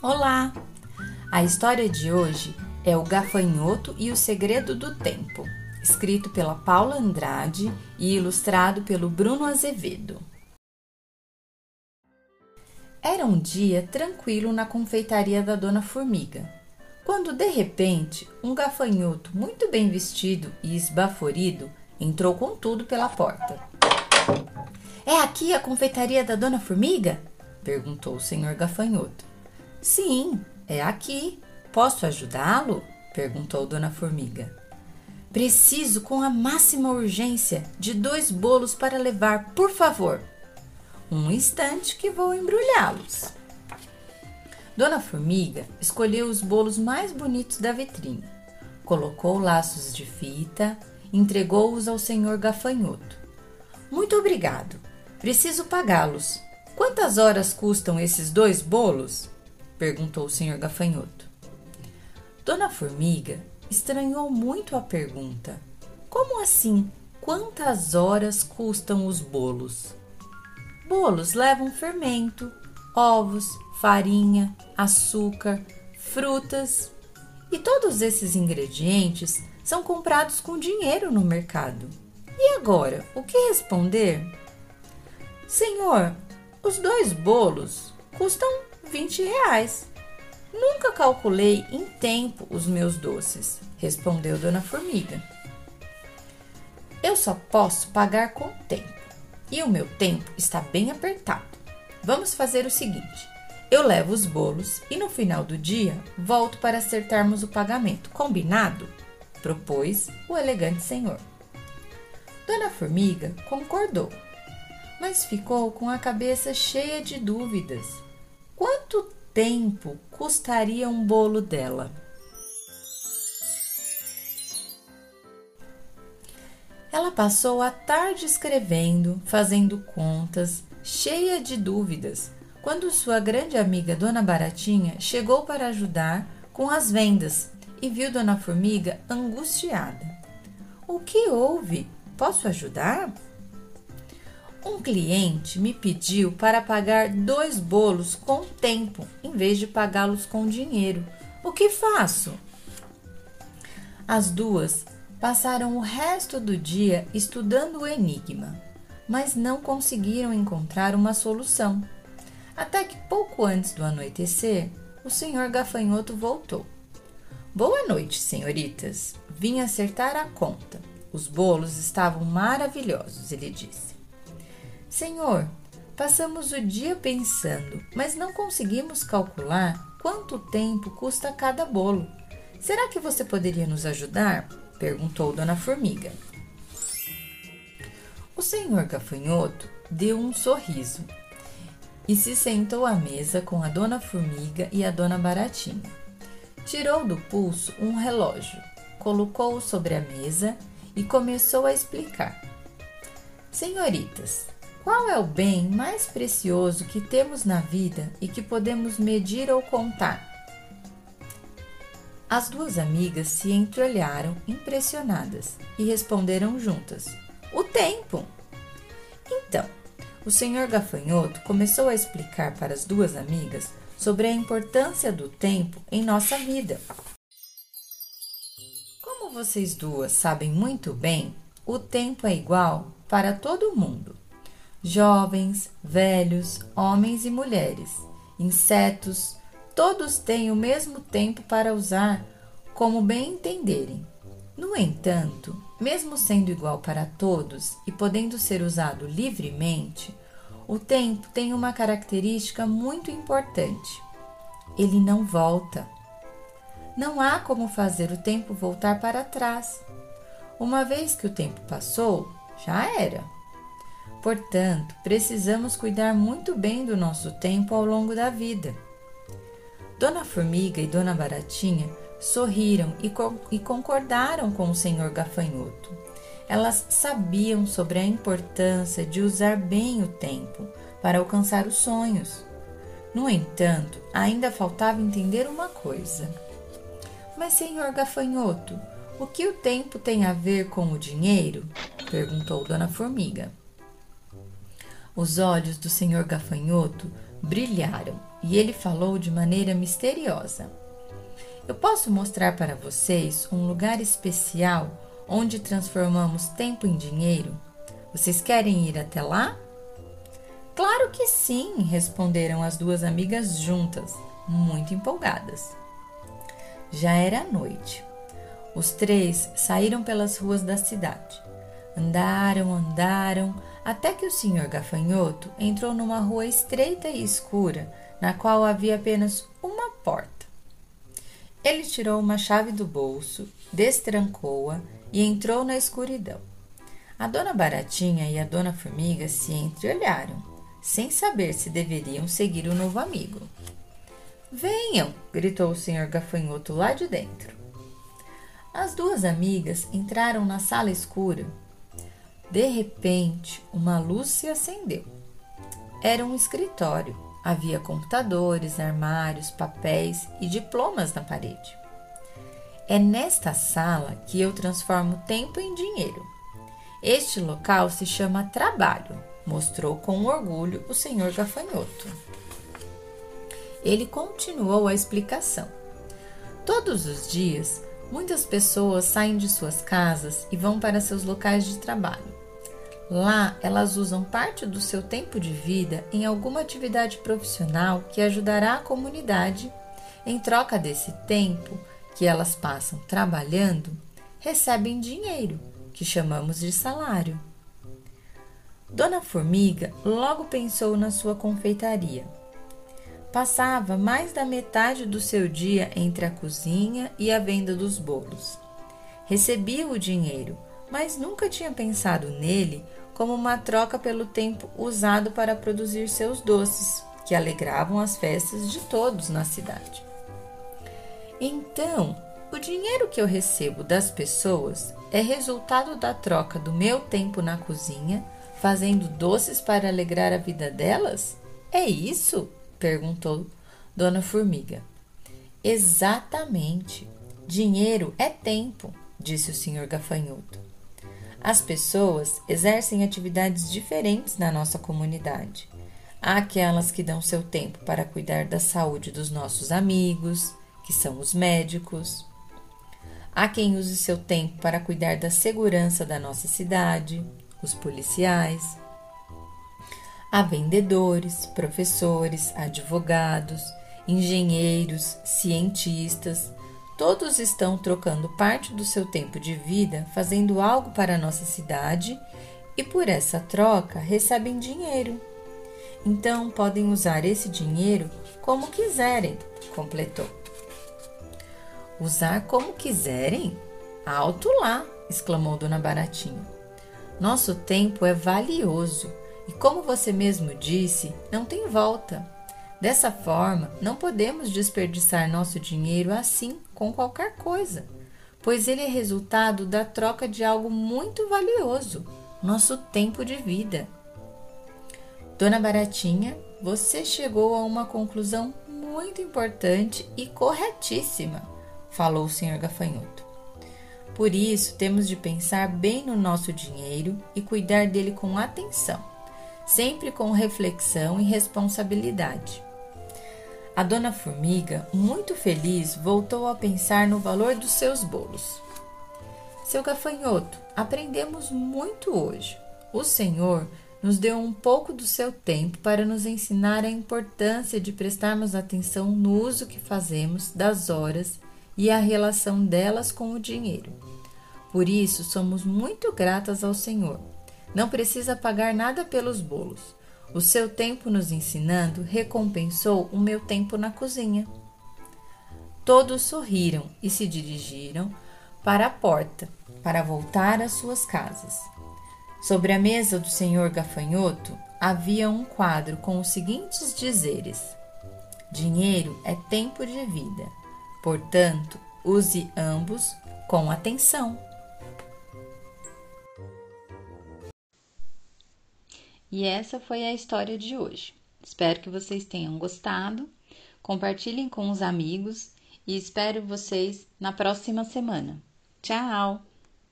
Olá! A história de hoje é O Gafanhoto e o Segredo do Tempo, escrito pela Paula Andrade e ilustrado pelo Bruno Azevedo. Era um dia tranquilo na confeitaria da Dona Formiga, quando de repente um gafanhoto muito bem vestido e esbaforido entrou com tudo pela porta. É aqui a confeitaria da Dona Formiga? perguntou o senhor gafanhoto. Sim, é aqui. Posso ajudá-lo? perguntou Dona Formiga. Preciso, com a máxima urgência, de dois bolos para levar, por favor. Um instante que vou embrulhá-los. Dona Formiga escolheu os bolos mais bonitos da vitrine, colocou laços de fita, entregou-os ao senhor gafanhoto. Muito obrigado. Preciso pagá-los. Quantas horas custam esses dois bolos? Perguntou o senhor gafanhoto. Dona Formiga estranhou muito a pergunta. Como assim? Quantas horas custam os bolos? Bolos levam fermento, ovos, farinha, açúcar, frutas e todos esses ingredientes são comprados com dinheiro no mercado. E agora, o que responder? Senhor, os dois bolos custam 20 reais. Nunca calculei em tempo os meus doces, respondeu Dona Formiga. Eu só posso pagar com tempo e o meu tempo está bem apertado. Vamos fazer o seguinte: eu levo os bolos e no final do dia volto para acertarmos o pagamento. Combinado? propôs o elegante senhor. Dona Formiga concordou, mas ficou com a cabeça cheia de dúvidas. Tempo custaria um bolo dela? Ela passou a tarde escrevendo, fazendo contas, cheia de dúvidas, quando sua grande amiga Dona Baratinha chegou para ajudar com as vendas e viu Dona Formiga angustiada. O que houve? Posso ajudar? Um cliente me pediu para pagar dois bolos com tempo, em vez de pagá-los com dinheiro. O que faço? As duas passaram o resto do dia estudando o enigma, mas não conseguiram encontrar uma solução. Até que pouco antes do anoitecer, o senhor gafanhoto voltou. Boa noite, senhoritas. Vim acertar a conta. Os bolos estavam maravilhosos, ele disse. Senhor, passamos o dia pensando, mas não conseguimos calcular quanto tempo custa cada bolo. Será que você poderia nos ajudar? perguntou Dona Formiga. O senhor gafanhoto deu um sorriso e se sentou à mesa com a Dona Formiga e a Dona Baratinha. Tirou do pulso um relógio, colocou-o sobre a mesa e começou a explicar. Senhoritas, qual é o bem mais precioso que temos na vida e que podemos medir ou contar? As duas amigas se entreolharam impressionadas e responderam juntas: O tempo! Então, o senhor Gafanhoto começou a explicar para as duas amigas sobre a importância do tempo em nossa vida. Como vocês duas sabem muito bem, o tempo é igual para todo mundo jovens, velhos, homens e mulheres, insetos, todos têm o mesmo tempo para usar como bem entenderem. No entanto, mesmo sendo igual para todos e podendo ser usado livremente, o tempo tem uma característica muito importante. Ele não volta. Não há como fazer o tempo voltar para trás. Uma vez que o tempo passou, já era. Portanto, precisamos cuidar muito bem do nosso tempo ao longo da vida. Dona Formiga e Dona Baratinha sorriram e, co e concordaram com o senhor Gafanhoto. Elas sabiam sobre a importância de usar bem o tempo para alcançar os sonhos. No entanto, ainda faltava entender uma coisa. Mas, senhor Gafanhoto, o que o tempo tem a ver com o dinheiro? perguntou Dona Formiga. Os olhos do senhor gafanhoto brilharam e ele falou de maneira misteriosa: Eu posso mostrar para vocês um lugar especial onde transformamos tempo em dinheiro? Vocês querem ir até lá? Claro que sim, responderam as duas amigas juntas, muito empolgadas. Já era noite. Os três saíram pelas ruas da cidade. Andaram, andaram, até que o senhor Gafanhoto entrou numa rua estreita e escura, na qual havia apenas uma porta. Ele tirou uma chave do bolso, destrancou-a e entrou na escuridão. A dona Baratinha e a dona Formiga se entreolharam, sem saber se deveriam seguir o novo amigo. Venham! gritou o senhor Gafanhoto lá de dentro. As duas amigas entraram na sala escura. De repente, uma luz se acendeu. Era um escritório. Havia computadores, armários, papéis e diplomas na parede. É nesta sala que eu transformo tempo em dinheiro. Este local se chama trabalho, mostrou com orgulho o senhor Gafanhoto. Ele continuou a explicação. Todos os dias, muitas pessoas saem de suas casas e vão para seus locais de trabalho. Lá, elas usam parte do seu tempo de vida em alguma atividade profissional que ajudará a comunidade. Em troca desse tempo, que elas passam trabalhando recebem dinheiro, que chamamos de salário. Dona Formiga logo pensou na sua confeitaria. Passava mais da metade do seu dia entre a cozinha e a venda dos bolos. Recebia o dinheiro, mas nunca tinha pensado nele como uma troca pelo tempo usado para produzir seus doces, que alegravam as festas de todos na cidade. Então, o dinheiro que eu recebo das pessoas é resultado da troca do meu tempo na cozinha, fazendo doces para alegrar a vida delas? É isso? perguntou Dona Formiga. Exatamente. Dinheiro é tempo, disse o senhor Gafanhoto. As pessoas exercem atividades diferentes na nossa comunidade. Há aquelas que dão seu tempo para cuidar da saúde dos nossos amigos, que são os médicos. Há quem use seu tempo para cuidar da segurança da nossa cidade, os policiais. Há vendedores, professores, advogados, engenheiros, cientistas. Todos estão trocando parte do seu tempo de vida fazendo algo para a nossa cidade e por essa troca recebem dinheiro. Então podem usar esse dinheiro como quiserem, completou. Usar como quiserem? Alto lá! exclamou Dona Baratinha. Nosso tempo é valioso e, como você mesmo disse, não tem volta. Dessa forma, não podemos desperdiçar nosso dinheiro assim com qualquer coisa, pois ele é resultado da troca de algo muito valioso, nosso tempo de vida. Dona Baratinha, você chegou a uma conclusão muito importante e corretíssima falou o senhor Gafanhoto. Por isso, temos de pensar bem no nosso dinheiro e cuidar dele com atenção, sempre com reflexão e responsabilidade. A dona Formiga, muito feliz, voltou a pensar no valor dos seus bolos. Seu gafanhoto, aprendemos muito hoje. O Senhor nos deu um pouco do seu tempo para nos ensinar a importância de prestarmos atenção no uso que fazemos das horas e a relação delas com o dinheiro. Por isso, somos muito gratas ao Senhor. Não precisa pagar nada pelos bolos. O seu tempo nos ensinando recompensou o meu tempo na cozinha. Todos sorriram e se dirigiram para a porta para voltar às suas casas. Sobre a mesa do senhor Gafanhoto havia um quadro com os seguintes dizeres: Dinheiro é tempo de vida. Portanto, use ambos com atenção. E essa foi a história de hoje. Espero que vocês tenham gostado. Compartilhem com os amigos e espero vocês na próxima semana. Tchau!